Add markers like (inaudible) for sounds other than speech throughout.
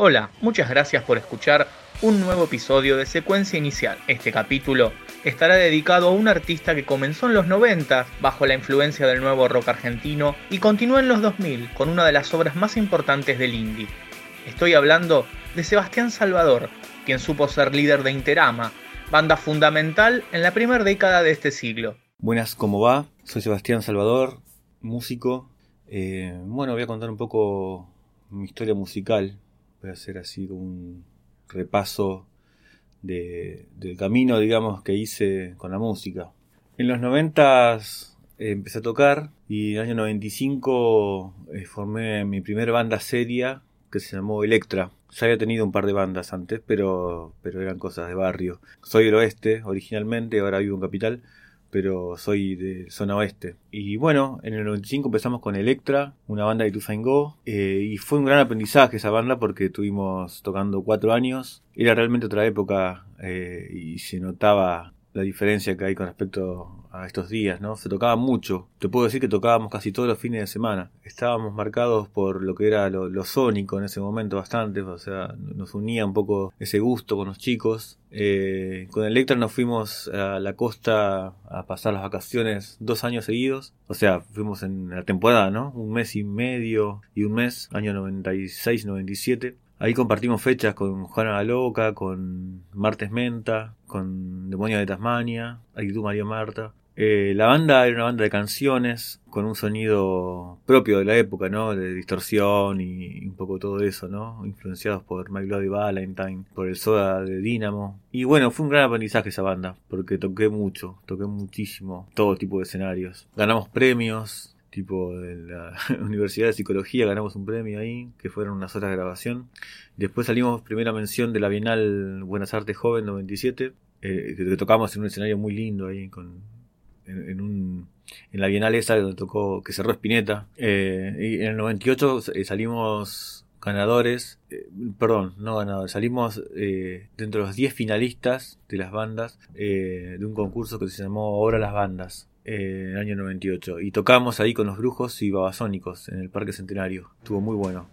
Hola, muchas gracias por escuchar un nuevo episodio de Secuencia Inicial. Este capítulo estará dedicado a un artista que comenzó en los 90 bajo la influencia del nuevo rock argentino y continuó en los 2000 con una de las obras más importantes del indie. Estoy hablando de Sebastián Salvador, quien supo ser líder de Interama, banda fundamental en la primera década de este siglo. Buenas, ¿cómo va? Soy Sebastián Salvador, músico. Eh, bueno, voy a contar un poco mi historia musical voy a hacer así un repaso de, del camino, digamos, que hice con la música. En los 90 eh, empecé a tocar y en el año 95 eh, formé mi primera banda seria que se llamó Electra. Ya había tenido un par de bandas antes, pero, pero eran cosas de barrio. Soy del oeste originalmente, ahora vivo en Capital pero soy de zona oeste. Y bueno, en el 95 empezamos con Electra, una banda de Tufain Go, eh, y fue un gran aprendizaje esa banda porque estuvimos tocando cuatro años. Era realmente otra época eh, y se notaba la diferencia que hay con respecto a estos días, ¿no? Se tocaba mucho. Te puedo decir que tocábamos casi todos los fines de semana. Estábamos marcados por lo que era lo, sónico en ese momento bastante, o sea, nos unía un poco ese gusto con los chicos. Eh, con Electra nos fuimos a la costa a pasar las vacaciones dos años seguidos. O sea, fuimos en la temporada, ¿no? Un mes y medio y un mes, año 96-97. Ahí compartimos fechas con Juana la Loca, con Martes Menta, con Demonio de Tasmania, Actitud María Marta. Eh, la banda era una banda de canciones con un sonido propio de la época, ¿no? De distorsión y, un poco todo eso, ¿no? Influenciados por My Bloody Valentine, por el soda de Dynamo. Y bueno, fue un gran aprendizaje esa banda, porque toqué mucho, toqué muchísimo, todo tipo de escenarios. Ganamos premios, tipo de la (laughs) Universidad de Psicología, ganamos un premio ahí, que fueron unas horas de grabación. Después salimos primera mención de la Bienal Buenas Artes Joven 97, eh, que tocamos en un escenario muy lindo ahí, con, en, un, en la Bienal esa donde tocó, que cerró Spinetta. Eh, y en el 98 eh, salimos ganadores, perdón, no ganadores, salimos dentro de los 10 finalistas de las bandas de un concurso que se llamó Ahora las Bandas en el año 98. Y tocamos ahí con los brujos y babasónicos en el Parque Centenario. Estuvo muy bueno.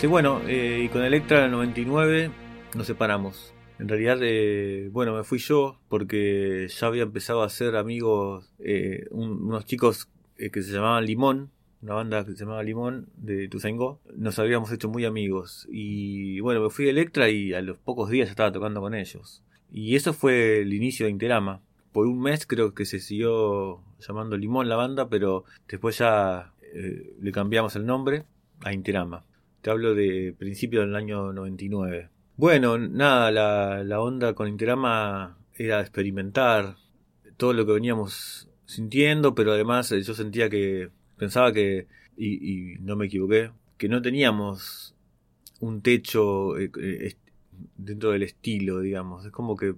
Este, bueno, y con Electra en el 99 nos separamos. En realidad, eh, bueno, me fui yo porque ya había empezado a hacer amigos, eh, unos chicos eh, que se llamaban Limón, una banda que se llamaba Limón de Tuzaingó. Nos habíamos hecho muy amigos. Y bueno, me fui a Electra y a los pocos días ya estaba tocando con ellos. Y eso fue el inicio de Interama. Por un mes creo que se siguió llamando Limón la banda, pero después ya le cambiamos el nombre a Interama. Te hablo de principio del año 99. Bueno, nada, la, onda con Interama era experimentar todo lo que veníamos sintiendo, pero además eh, yo sentía que, pensaba que, y, no me equivoqué, que no teníamos un techo eh, eh, dentro del estilo, digamos. Es como que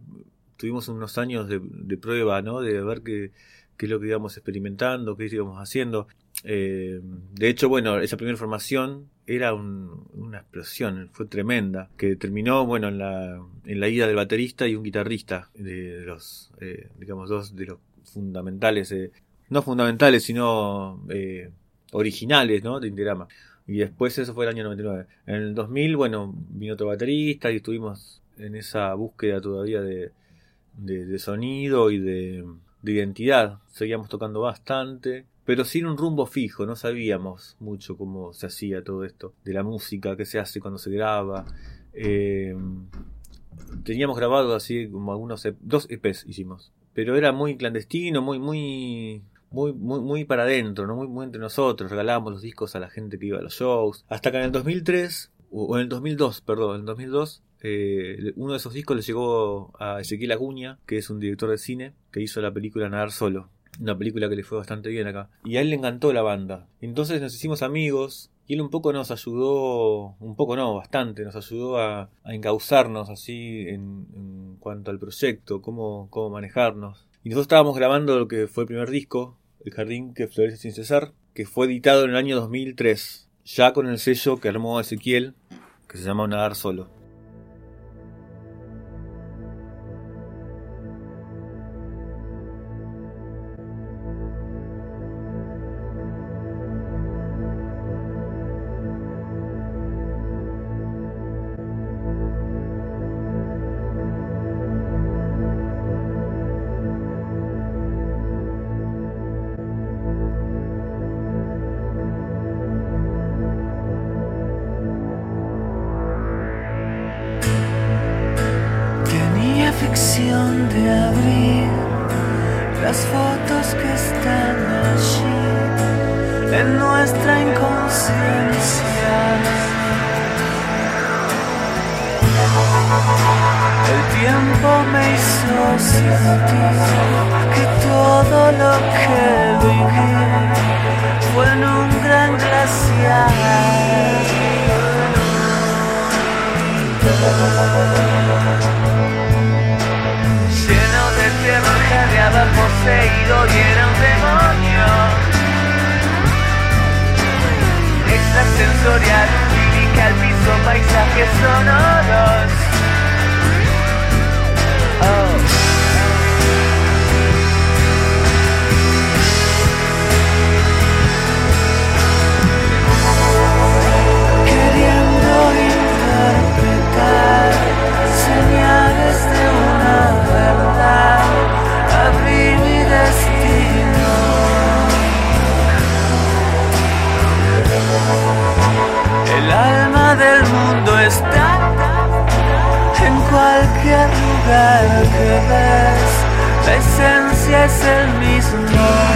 tuvimos unos años de, prueba, ¿no? De ver qué, qué, es lo que íbamos experimentando, qué íbamos haciendo. De hecho, bueno, esa primera formación era una explosión, fue tremenda, que terminó, bueno, en la, en la ida del baterista y un guitarrista, de, los, eh, digamos, dos de los fundamentales, eh, no fundamentales, sino eh, originales, ¿no? De Interama. Y después eso fue el año 99. En el 2000, bueno, vino otro baterista y estuvimos en esa búsqueda todavía de, de, sonido y de, de identidad. Seguíamos tocando bastante pero sin un rumbo fijo, no sabíamos mucho cómo se hacía todo esto, de la música, qué se hace cuando se graba. Eh, teníamos grabado así como algunos, e dos EPs hicimos, pero era muy clandestino, muy, muy, muy, muy, muy para adentro, ¿no? muy, muy entre nosotros, regalábamos los discos a la gente que iba a los shows, hasta que en el 2003, o en el 2002, perdón, en el 2002, eh, uno de esos discos le llegó a Ezequiel Aguña, que es un director de cine, que hizo la película Nadar Solo una película que le fue bastante bien acá. Y a él le encantó la banda. Entonces nos hicimos amigos y él un poco nos ayudó, un poco no, bastante, nos ayudó a, encauzarnos así en, cuanto al proyecto, cómo, cómo manejarnos. Y nosotros estábamos grabando lo que fue el primer disco, El Jardín que florece sin cesar, que fue editado en el año 2003, ya con el sello que armó Ezequiel, que se llama Nadar Solo. Send me some love.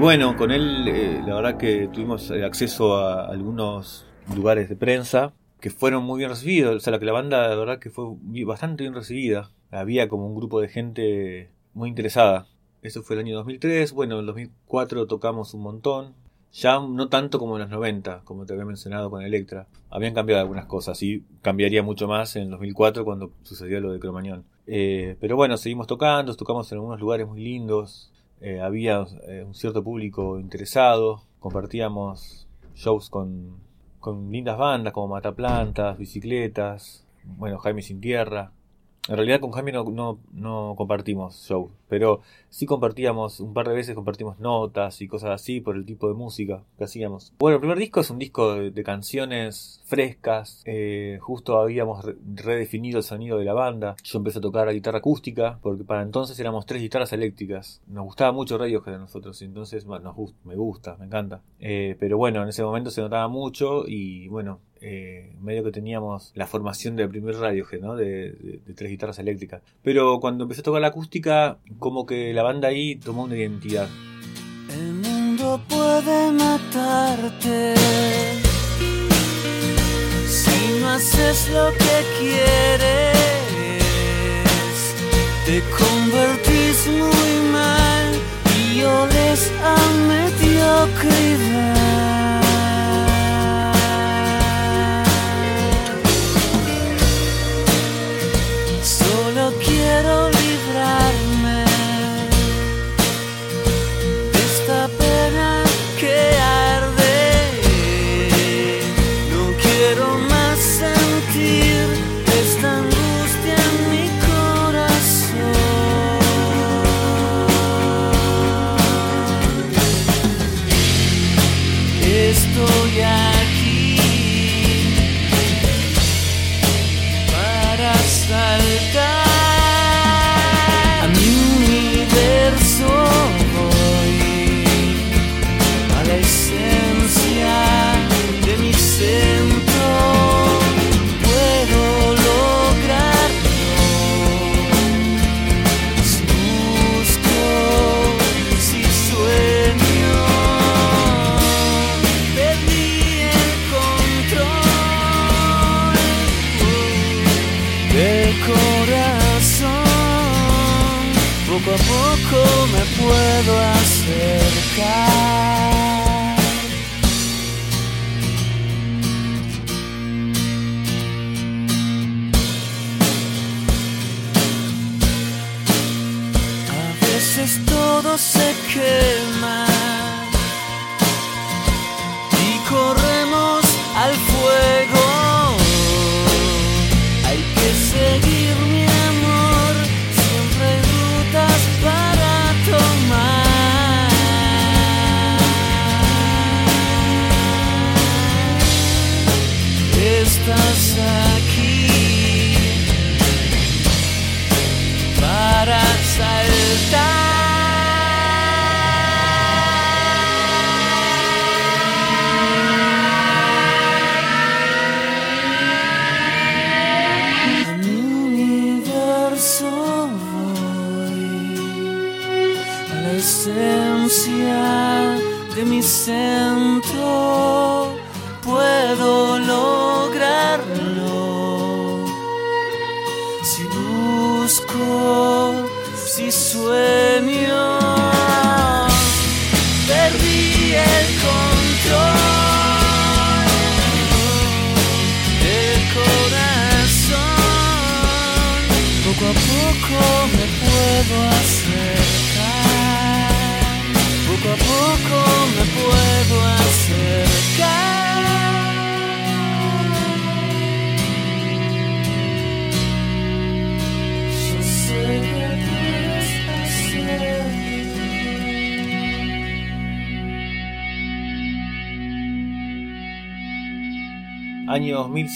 Bueno, con él eh, la verdad que tuvimos eh, acceso a algunos lugares de prensa que fueron muy bien recibidos. O sea, que la banda la verdad que fue bastante bien recibida. Había como un grupo de gente muy interesada. Eso fue el año 2003. Bueno, en 2004 tocamos un montón. Ya no tanto como en los 90, como te había mencionado con Electra. Habían cambiado algunas cosas y cambiaría mucho más en 2004 cuando sucedió lo de Cromañón. Eh, pero bueno, seguimos tocando, tocamos en algunos lugares muy lindos. Eh, había eh, un cierto público interesado. Compartíamos shows con, con lindas bandas como Mataplantas, Bicicletas, bueno, Jaime Sin Tierra. En realidad con Jaime no, no, no compartimos show, pero sí compartíamos, un par de veces compartimos notas y cosas así por el tipo de música que hacíamos. Bueno, el primer disco es un disco de, canciones frescas, eh, justo habíamos redefinido el sonido de la banda. Yo empecé a tocar la guitarra acústica, porque para entonces éramos tres guitarras eléctricas. Nos gustaba mucho Radiohead a nosotros, entonces bueno, nos me gusta, me encanta. Eh, pero bueno, en ese momento se notaba mucho y bueno, eh, medio que teníamos la formación del primer Radiohead, ¿no? De, de, tres guitarras eléctricas. Pero cuando empecé a tocar la acústica, como que la banda ahí tomó una identidad. El mundo puede matarte si no haces lo que quieres. Te convertís muy mal y oles a mediocridad.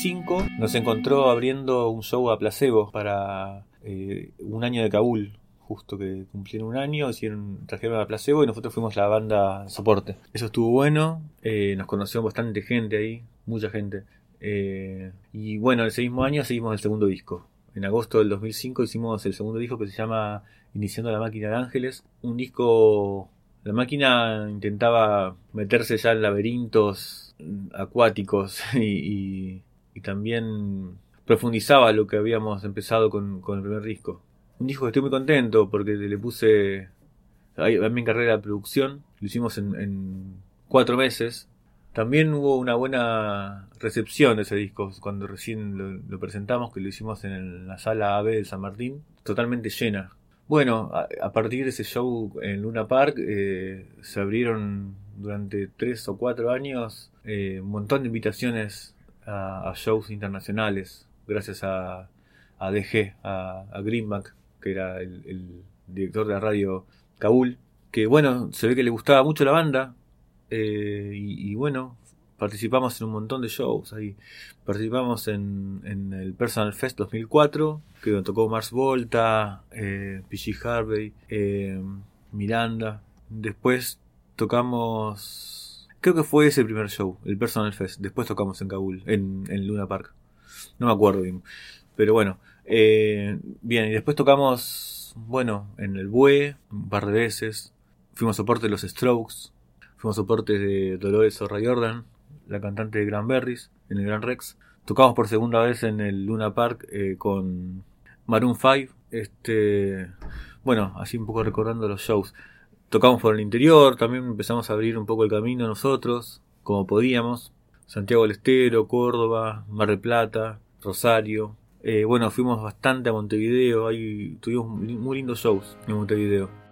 2005 nos encontró abriendo un show a placebo para eh, un año de Kabul, justo que cumplieron un año, hicieron, trajeron a placebo y nosotros fuimos la banda soporte. Eso estuvo bueno, eh, nos conoció bastante gente ahí, mucha gente. Eh, y bueno, ese mismo año seguimos el segundo disco. En agosto del 2005 hicimos el segundo disco que se llama Iniciando la máquina de ángeles, un disco La máquina intentaba meterse ya en laberintos acuáticos (laughs) y, y, también profundizaba lo que habíamos empezado con, con, el primer disco. Un disco que estoy muy contento porque le puse... A mi carrera de producción, lo hicimos en, en cuatro meses. También hubo una buena recepción de ese disco cuando recién lo, presentamos, que lo hicimos en la sala AB de San Martín, totalmente llena. Bueno, a, partir de ese show en Luna Park eh, se abrieron durante tres o cuatro años eh, un montón de invitaciones a, shows internacionales, gracias a, a DG, a, Greenback, que era el, director de la radio Kabul, que bueno, se ve que le gustaba mucho la banda, eh, y, bueno, participamos en un montón de shows ahí. Participamos en, el Personal Fest 2004, que tocó Mars Volta, eh, PG Harvey, eh, Miranda. Después tocamos. Creo que fue ese el primer show, el Personal Fest. Después tocamos en Kabul, en, en Luna Park. No me acuerdo bien. Pero bueno, eh, bien, y después tocamos, bueno, en el Bue, un par de veces. Fuimos soporte de los Strokes. Fuimos soporte de Dolores Orra Jordan, la cantante de Berries en el Gran Rex. Tocamos por segunda vez en el Luna Park eh, con Maroon 5. Este, bueno, así un poco recordando los shows. Tocamos por el interior, también empezamos a abrir un poco el camino nosotros, como podíamos. Santiago del Estero, Córdoba, Mar del Plata, Rosario. Eh, bueno, fuimos bastante a Montevideo, ahí tuvimos muy lindos shows en Montevideo.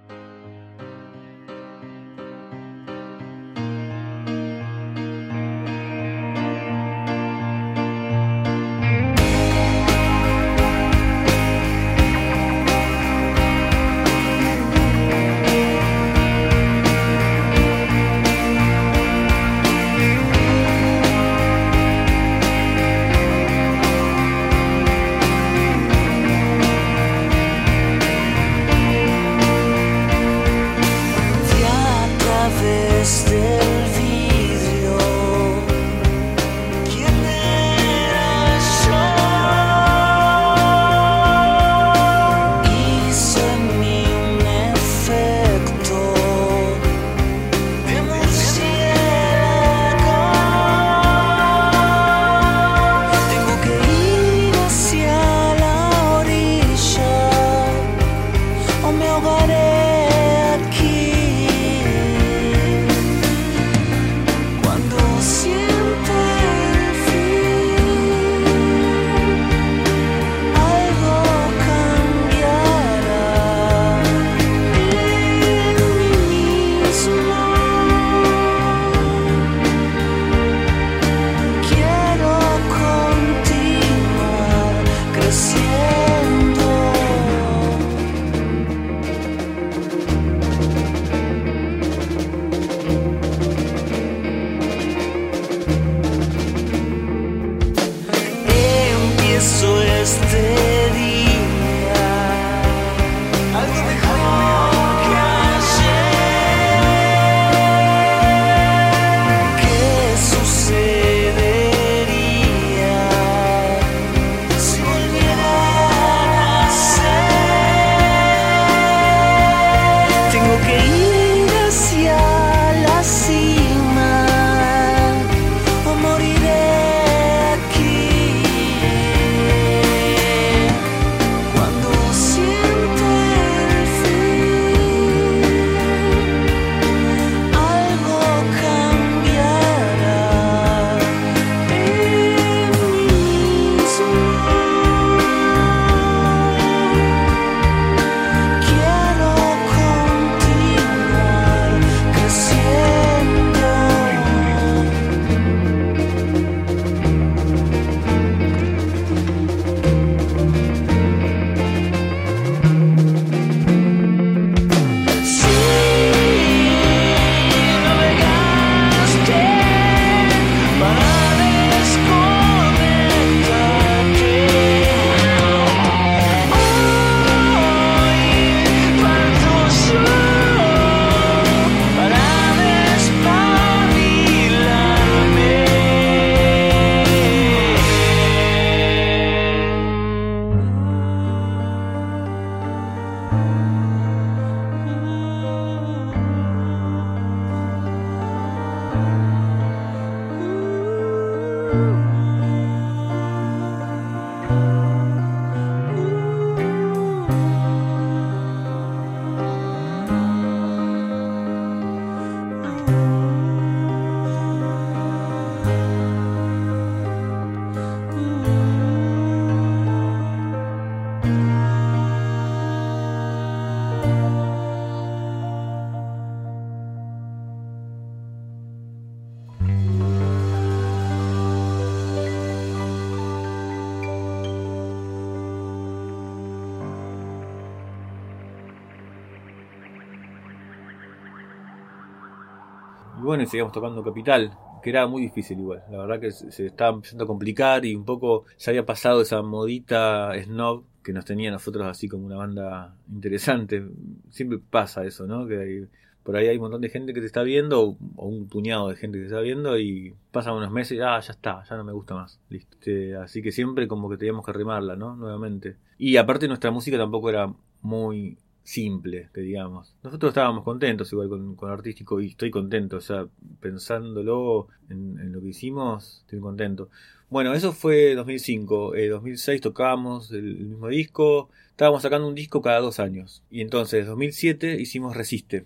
Y seguíamos tocando Capital, que era muy difícil igual. La verdad que se, se estaba empezando a complicar y un poco ya había pasado esa modita snob que nos tenía a nosotros así como una banda interesante. Siempre pasa eso, ¿no? Que por ahí hay un montón de gente que te está viendo, o, un puñado de gente que te está viendo, y pasan unos meses ah, ya está, ya no me gusta más. Listo. Este, así que siempre como que teníamos que remarla, ¿no? Nuevamente. Y aparte nuestra música tampoco era muy simple, que digamos. Nosotros estábamos contentos igual con, con artístico y estoy contento, o sea, pensándolo en, lo que hicimos, estoy contento. Bueno, eso fue 2005. Eh, 2006 tocábamos el, mismo disco. Estábamos sacando un disco cada dos años. Y entonces, 2007 hicimos Resiste.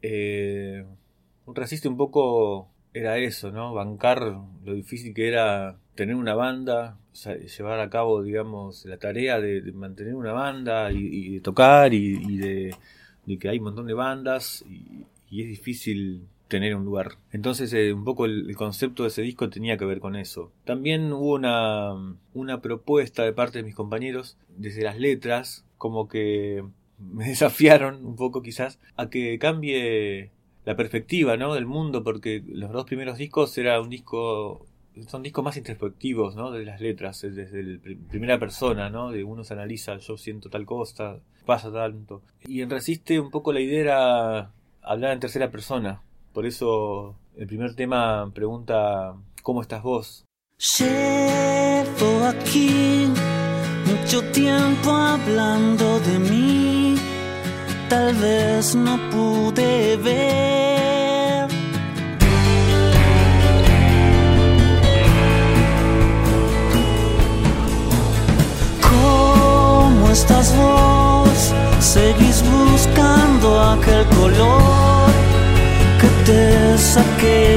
Eh, Resiste un poco era eso, ¿no? Bancar lo difícil que era tener una banda, llevar a cabo, digamos, la tarea de, mantener una banda y, de tocar y, de, que hay un montón de bandas y, y es difícil tener un lugar. Entonces, eh, un poco el, el concepto de ese disco tenía que ver con eso. También hubo una, una propuesta de parte de mis compañeros, desde las letras, como que me (laughs) desafiaron un poco quizás a que cambie la perspectiva ¿no? del mundo, porque los dos primeros discos era un disco son discos más introspectivos, ¿no? De las letras, es desde pr- primera persona, ¿no? De uno se analiza, yo siento tal cosa, pasa tanto. Y en Resiste un poco la idea era hablar en tercera persona. Por eso el primer tema pregunta ¿Cómo estás vos? Llevo aquí mucho tiempo hablando de mí. Tal vez no pude ver. Estás vos? Seguís buscando aquel color que te saqué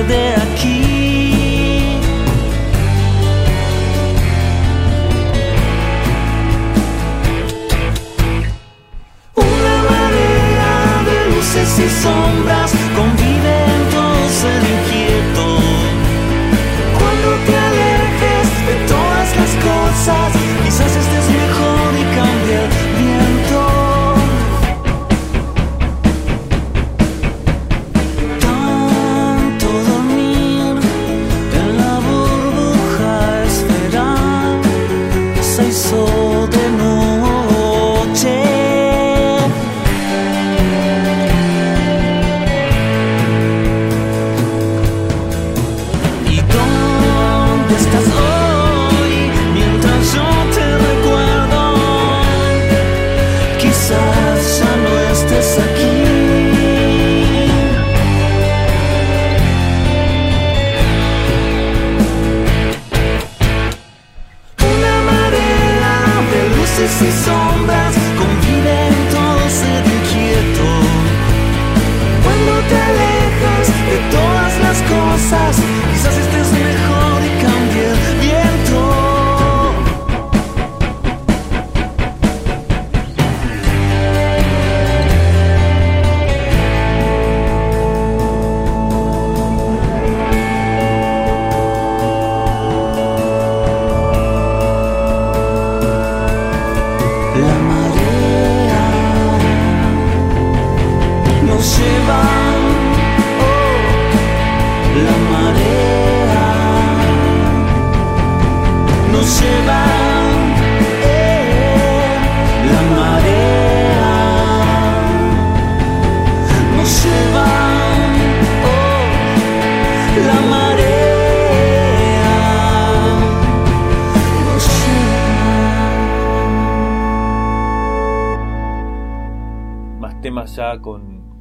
con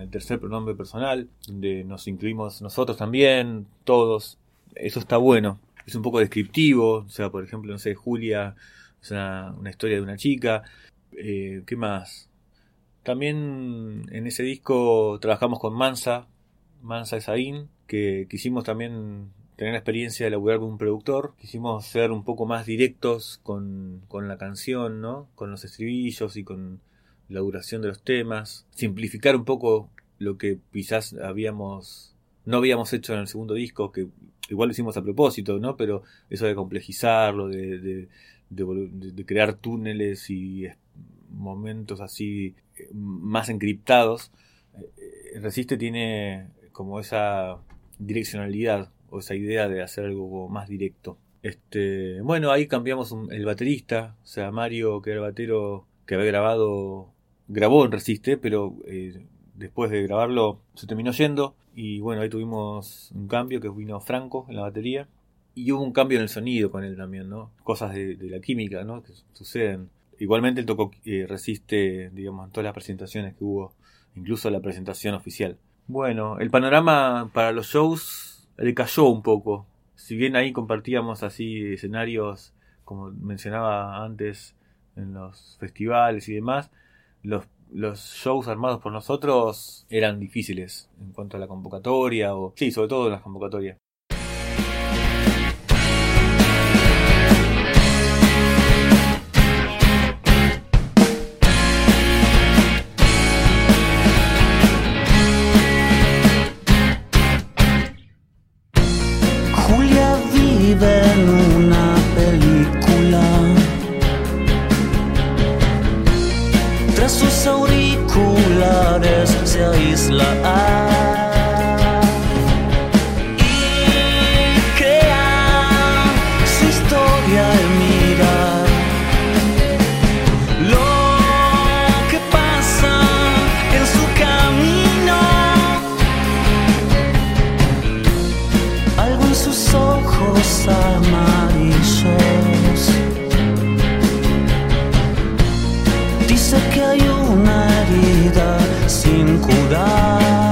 el tercer pronombre personal, donde nos incluimos nosotros también, todos. Eso está bueno. Es un poco descriptivo. O sea, por ejemplo, no sé, Julia es una, una historia de una chica. Eh, ¿Qué más? También en ese disco trabajamos con Mansa, Mansa Esaín, que quisimos también tener la experiencia de laburar con un productor. Quisimos ser un poco más directos con, con la canción, ¿no? Con los estribillos y con la duración de los temas, simplificar un poco lo que quizás habíamos no habíamos hecho en el segundo disco, que igual lo hicimos a propósito, ¿no? Pero eso de complejizarlo, de, de, de crear túneles y momentos así eh, más encriptados, eh, Resiste tiene como esa direccionalidad o esa idea de hacer algo más directo. Este, bueno, ahí cambiamos el baterista, o sea, Mario, que era el batero que había grabado, grabó en Resiste, pero eh, después de grabarlo se terminó yendo. Y bueno, ahí tuvimos un cambio que vino Franco en la batería. Y hubo un cambio en el sonido con él también, ¿no? Cosas de, la química, ¿no? Que suceden. Igualmente él tocó eh, Resiste, digamos, en todas las presentaciones que hubo, incluso la presentación oficial. Bueno, el panorama para los shows le cayó un poco. Si bien ahí compartíamos así escenarios, como mencionaba antes, en los festivales y demás, los, los shows armados por nosotros eran difíciles en cuanto a la convocatoria, o sí, sobre todo en las convocatorias. Que hay una herida sin curar.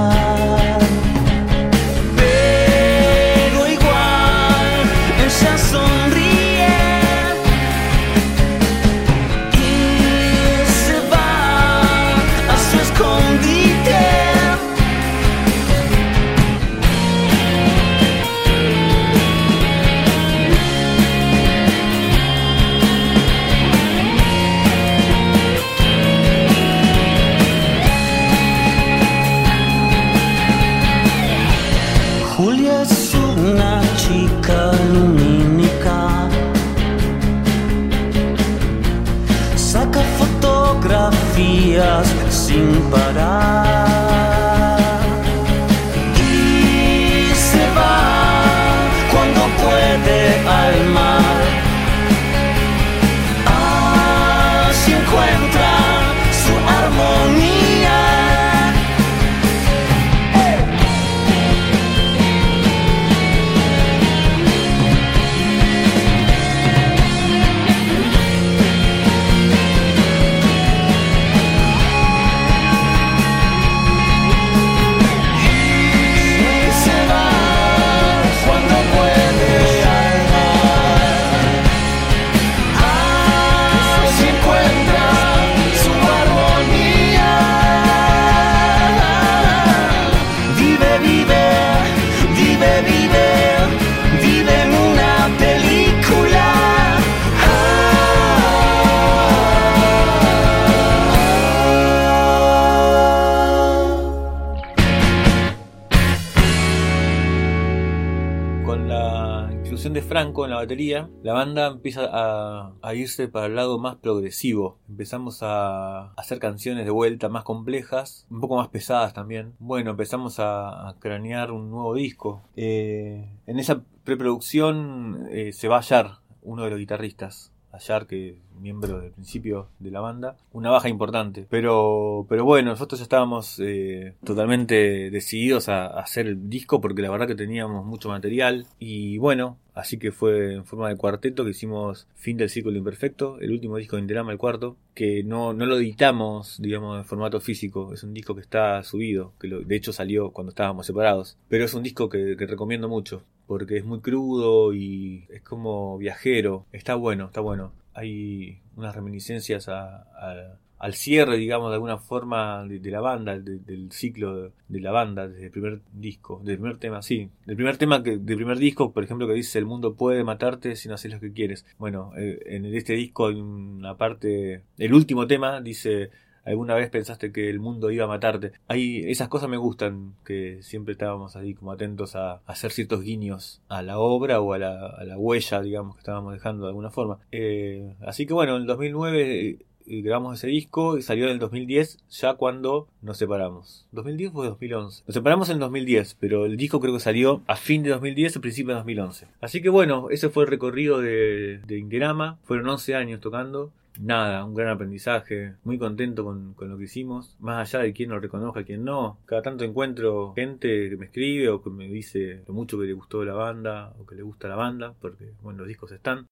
En la batería, la banda empieza a, irse para el lado más progresivo. Empezamos a hacer canciones de vuelta más complejas, un poco más pesadas también. Bueno, empezamos a, a cranear un nuevo disco. Eh, en esa preproducción eh, se va a hallar uno de los guitarristas. Ayar, que es miembro del principio de la banda, una baja importante. Pero, pero bueno, nosotros ya estábamos eh, totalmente decididos a, a hacer el disco porque la verdad que teníamos mucho material. Y bueno, así que fue en forma de cuarteto que hicimos Fin del Círculo Imperfecto, el último disco de Interama, el cuarto, que no, no lo editamos, digamos, en formato físico. Es un disco que está subido, que de hecho salió cuando estábamos separados. Pero es un disco que, que recomiendo mucho porque es muy crudo y es como viajero. Está bueno, está bueno. Hay unas reminiscencias a- a- al cierre, digamos, de alguna forma de, la banda, de- del ciclo de, la banda, desde el primer disco, del primer tema, sí. Del primer tema, que, del primer disco, por ejemplo, que dice El mundo puede matarte si no haces lo que quieres. Bueno, eh, en este disco hay una parte, el último tema dice alguna vez pensaste que el mundo iba a matarte. Ahí esas cosas me gustan, que siempre estábamos ahí como atentos a, hacer ciertos guiños a la obra o a la, huella, digamos, que estábamos dejando de alguna forma. Eh, así que bueno, en el 2009 eh, y grabamos ese disco y salió en el 2010, ya cuando nos separamos. ¿2010 o 2011? Nos separamos en 2010, pero el disco creo que salió a fin de 2010 o principio de 2011. Así que bueno, ese fue el recorrido de, de Ingerama. Fueron 11 años tocando. Nada, un gran aprendizaje, muy contento con, con lo que hicimos, más allá de quién lo reconozca, quién no. Cada tanto encuentro gente que me escribe o que me dice lo mucho que le gustó la banda o que le gusta la banda, porque bueno, los discos están.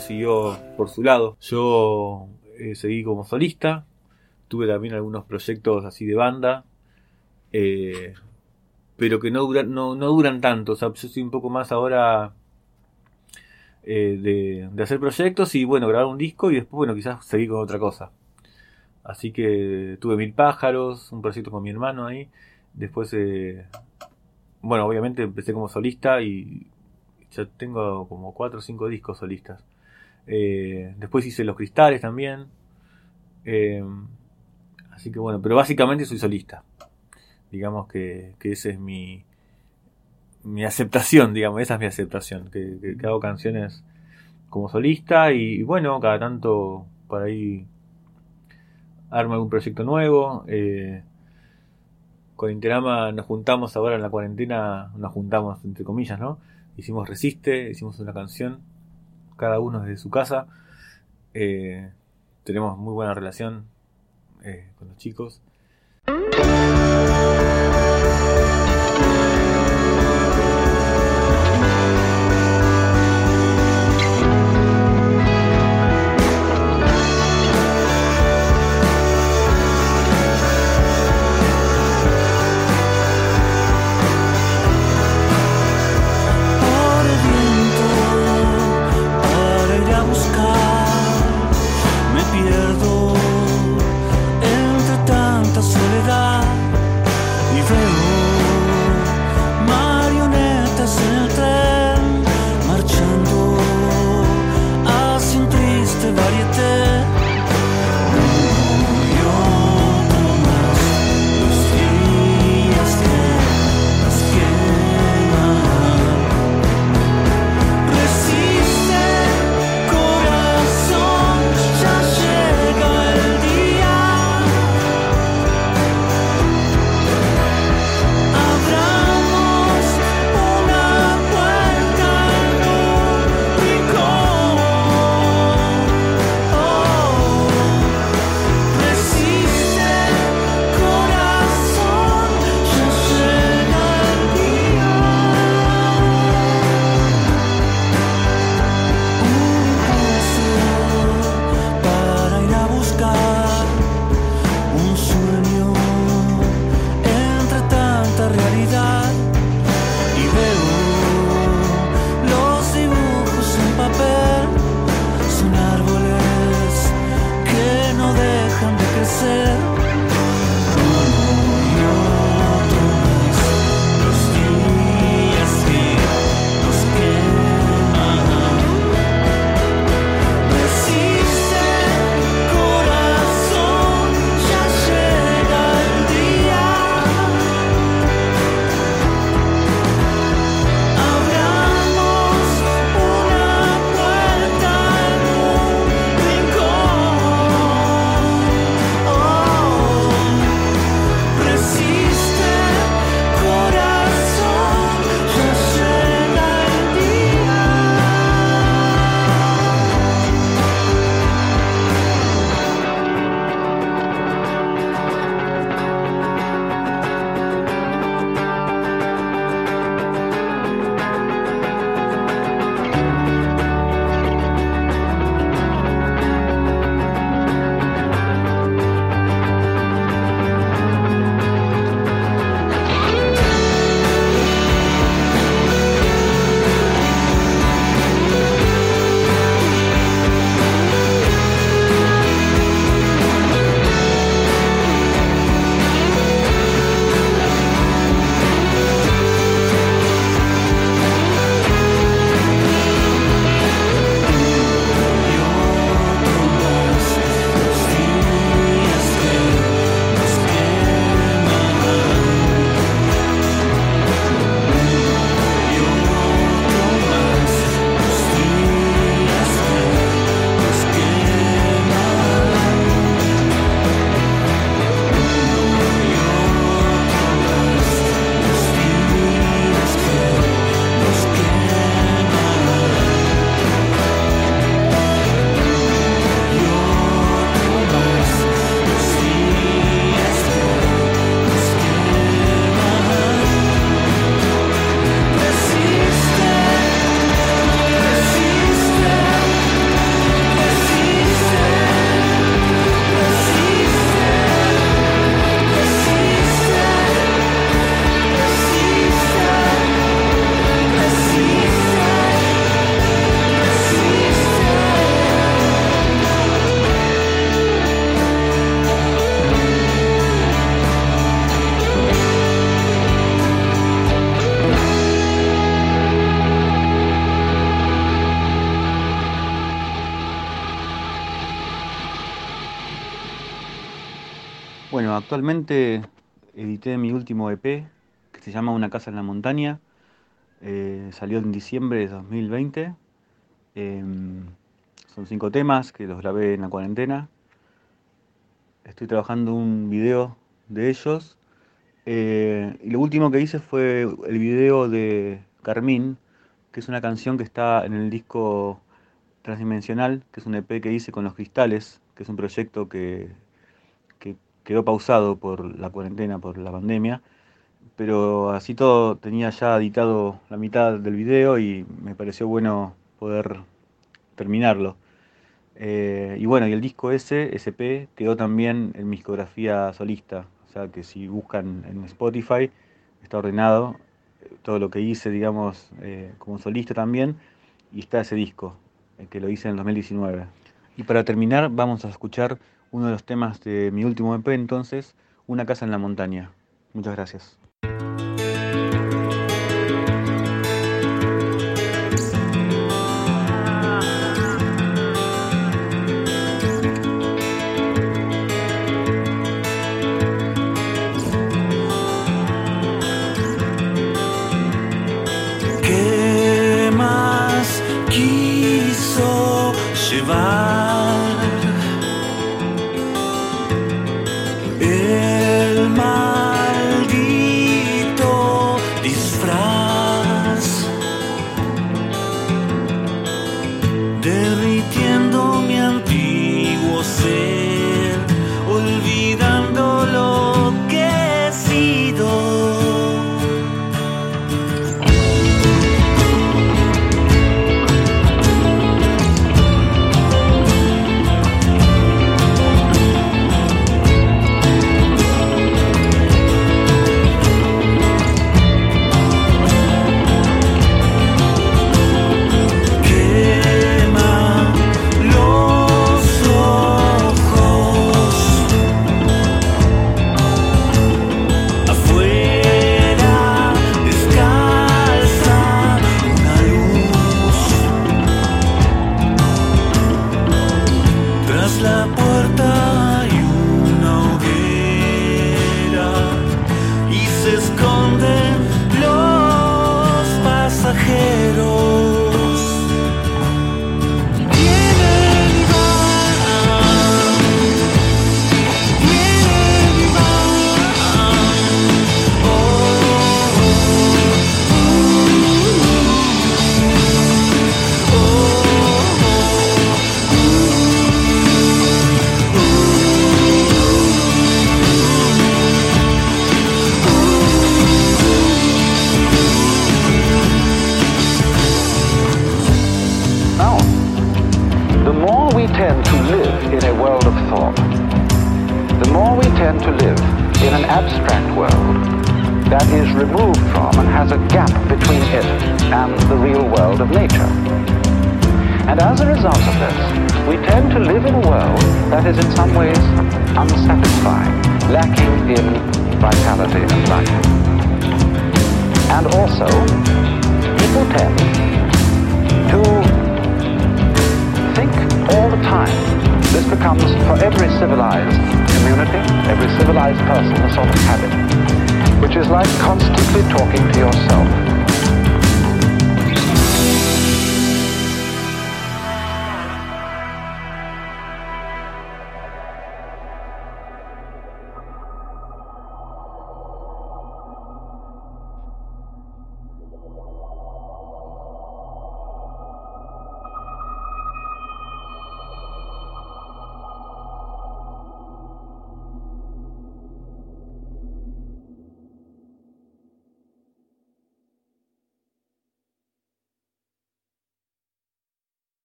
Siguió por su lado. Yo eh, seguí como solista, tuve también algunos proyectos así de banda, eh, pero que no duran, no, no duran tanto. O sea, yo estoy un poco más ahora eh, de, de hacer proyectos y bueno, grabar un disco y después, bueno, quizás seguir con otra cosa. Así que tuve Mil Pájaros, un proyecto con mi hermano ahí. Después, bueno, obviamente empecé como solista y ya tengo como 4 o 5 discos solistas. Eh, después hice Los Cristales también. Eh, así que bueno, pero básicamente soy solista. Digamos que, que esa es mi, mi aceptación, (laughs) digamos, esa es mi aceptación. Que, hago canciones como solista y, y bueno, cada tanto por ahí armo algún proyecto nuevo. eh, con Interama nos juntamos ahora en la cuarentena, nos juntamos entre comillas, ¿no? Hicimos Resiste, hicimos una canción, cada uno desde su casa. Eh, tenemos muy buena relación eh, con los chicos. Actualmente edité mi último EP que se llama Una casa en la montaña. Eh, salió en diciembre de 2020. Em, son cinco temas que los grabé en la cuarentena. Estoy trabajando un video de ellos. Eh, y lo último que hice fue el video de Carmín, que es una canción que está en el disco Transdimensional, que es un EP que hice con Los Cristales, que es un proyecto que, que quedó pausado por la cuarentena, por la pandemia, pero así todo tenía ya editado la mitad del video y me pareció bueno poder terminarlo. Eh, y bueno, y el disco ese, SP, quedó también en mi discografía solista, o sea que si buscan en Spotify, está ordenado todo lo que hice, digamos, eh, como solista también, y está ese disco, eh, que lo hice en el 2019. Y para terminar, vamos a escuchar uno de los temas de mi último EP, entonces, Una casa en la montaña. Muchas gracias.